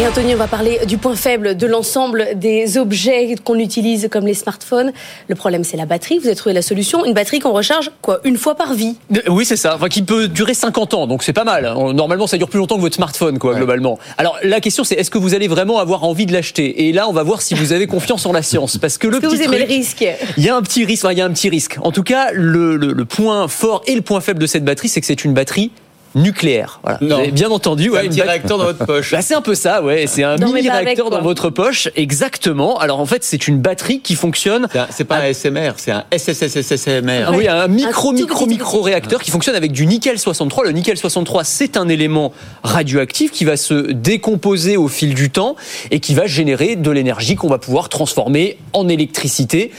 Et Anthony, on va parler du point faible de l'ensemble des objets qu'on utilise comme les smartphones. Le problème, c'est la batterie. Vous avez trouvé la solution. Une batterie qu'on recharge, quoi, une fois par vie. Euh, Oui, c'est ça. Enfin, qui peut durer 50 ans, donc c'est pas mal. Euh, Normalement, ça dure plus longtemps que votre smartphone, quoi, globalement. Alors, la question, c'est est-ce que vous allez vraiment avoir envie de l'acheter? Et là, on va voir si vous avez confiance en la science, parce que le Est-ce que petit vous aimez truc- le risque? Il y a un petit risque. enfin, il y a un petit risque. En tout cas, le, le- le point fort et le point faible de cette batterie, c'est que c'est une batterie nucléaire. Voilà. Non. Vous avez bien entendu. un ouais, une petit bat- réacteur dans votre poche. Bah, c'est un peu ça, ouais. C'est un Non, mini réacteur dans votre poche, exactement. Alors en fait, c'est une batterie qui fonctionne C'est un- pas un SMR, c'est un SSSSMR. Ah oui, un micro, micro, micro réacteur qui fonctionne avec du nickel 63. Le nickel 63, c'est un élément radioactif qui va se décomposer au fil du temps et qui va générer de l'énergie qu'on va pouvoir transformer en électricité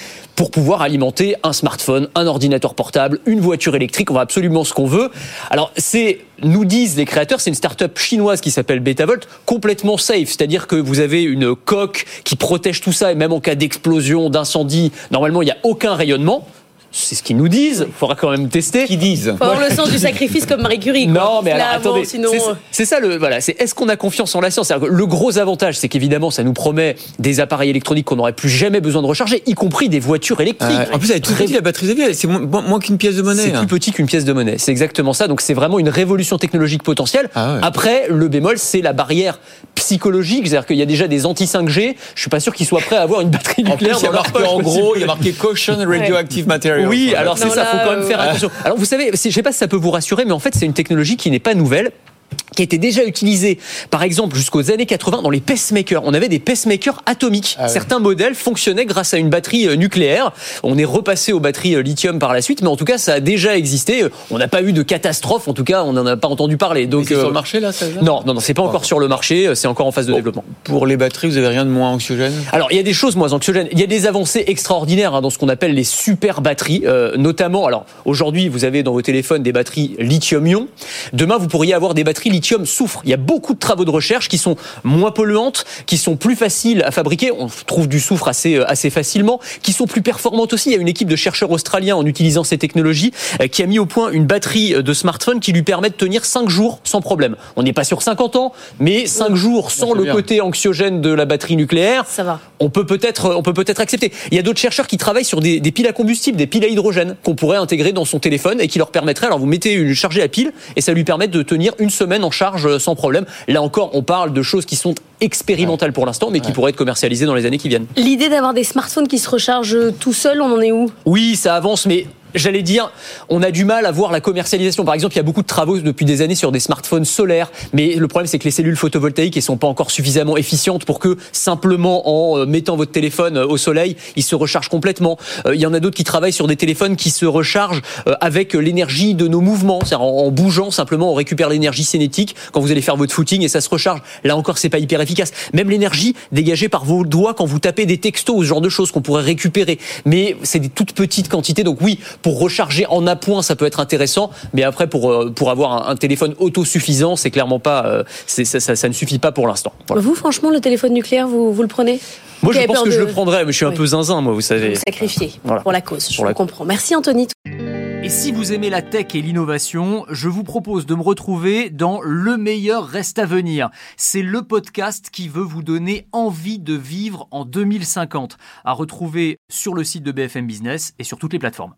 pour pouvoir alimenter un smartphone, un ordinateur portable, une voiture électrique, on va absolument ce qu'on veut. Alors, c'est, nous disent les créateurs, c'est une start-up chinoise qui s'appelle Betavolt, complètement safe, c'est-à-dire que vous avez une coque qui protège tout ça et même en cas d'explosion, d'incendie, normalement, il n'y a aucun rayonnement. C'est ce qu'ils nous disent. Il faudra quand même tester. Qui disent Faut avoir le sens du sacrifice comme Marie Curie. quoi. Non, mais alors Là, attendez, bon, sinon, c'est- euh, c'est ça le voilà, c'est est-ce qu'on a confiance en la science? Que Le gros avantage, c'est qu'évidemment, ça nous promet des appareils électroniques qu'on n'aurait plus jamais besoin de recharger, y compris des voitures électriques. Euh, En plus, elle est toute petite, la batterie de vie, c'est moins, qu'une pièce de monnaie. C'est hein. plus petit qu'une pièce de monnaie. C'est exactement ça. Donc c'est vraiment une révolution technologique potentielle. Ah ouais. Après, le bémol, c'est la barrière psychologique. C'est-à-dire qu'il y a déjà des anti-5G. Je suis pas sûr qu'ils soient prêts à avoir une batterie En plus, nucléaire il y a marqué en gros, il y a marqué Caution Radioactive Material. Oui, alors c'est ça, faut quand même euh, faire ouais. attention. Alors vous savez, je sais pas si ça peut vous rassurer, mais en fait c'est une technologie qui n'est pas nouvelle qui était déjà utilisée, par exemple, jusqu'aux années 80 dans les pacemakers. On avait des pacemakers atomiques. Ah. Certains modèles fonctionnaient grâce à une batterie euh, nucléaire. On est repassé aux batteries euh, lithium par la suite, mais en tout cas, ça a déjà existé. On n'a pas eu de catastrophe, en tout cas, on n'en a pas entendu parler. Donc, c'est euh, sur le marché, là, ça non, non, non, c'est pas encore sur le marché, euh, c'est encore en phase de Bon. développement. Pour les batteries, vous avez rien de moins anxiogène? Alors, il y a des choses moins anxiogènes. Il y a des avancées extraordinaires hein, dans ce qu'on appelle les super batteries, euh, notamment. Alors, aujourd'hui, vous avez dans vos téléphones des batteries lithium-ion. Demain, vous pourriez avoir des batteries lithium-soufre. Il y a beaucoup de travaux de recherche qui sont moins polluantes, qui sont plus faciles à fabriquer. On trouve du soufre assez euh, assez facilement, qui sont plus performantes aussi. Il y a une équipe de chercheurs australiens en utilisant ces technologies euh, qui a mis au point une batterie euh, de smartphone qui lui permet de tenir 5 jours sans problème. On n'est pas sur 50 ans, mais 5 jours sans c'est le bien. côté anxiogène de la batterie nucléaire Ça va. on peut peut-être on peut peut-être accepter. Il y a d'autres chercheurs qui travaillent sur des, des piles à combustible, des piles à hydrogène qu'on pourrait intégrer dans son téléphone et qui leur permettraient alors vous mettez une chargée à pile et ça lui permet de tenir une semaine en charge euh, sans problème. Là encore, on parle de choses qui sont expérimentales pour l'instant mais qui pourraient être commercialisées dans les années qui viennent. L'idée d'avoir des smartphones qui se rechargent tout seuls, on en est où? Oui, ça avance, mais j'allais dire, on a du mal à voir la commercialisation. Par exemple, il y a beaucoup de travaux depuis des années sur des smartphones solaires, mais le problème c'est que les cellules photovoltaïques ne sont pas encore suffisamment efficientes pour que simplement en euh, mettant votre téléphone euh, au soleil, il se recharge complètement. Euh, Il y en a d'autres qui travaillent sur des téléphones qui se rechargent avec l'énergie de nos mouvements, c'est-à-dire en bougeant simplement, on récupère l'énergie cinétique quand vous allez faire votre footing et ça se recharge. Là encore, c'est pas hyper efficace. Même l'énergie dégagée par vos doigts quand vous tapez des textos, ce genre de choses qu'on pourrait récupérer. Mais c'est des toutes petites quantités. Donc oui, pour recharger en appoint, ça peut être intéressant. Mais après, pour, euh, pour avoir un, un téléphone autosuffisant, c'est clairement pas, euh, c'est- ça, ça, ça ne suffit pas pour l'instant. Voilà. Vous, franchement, le téléphone nucléaire, vous, vous le prenez Moi, Vous je pense que je le prendrais, mais je suis un peu zinzin, moi, vous savez. Sacrifié Voilà. pour la cause, je la- comprends. Merci Anthony. Et si vous aimez la tech et l'innovation, je vous propose de me retrouver dans Le meilleur reste à venir. C'est le podcast qui veut vous donner envie de vivre en 2050, à retrouver sur le site de BFM Business et sur toutes les plateformes.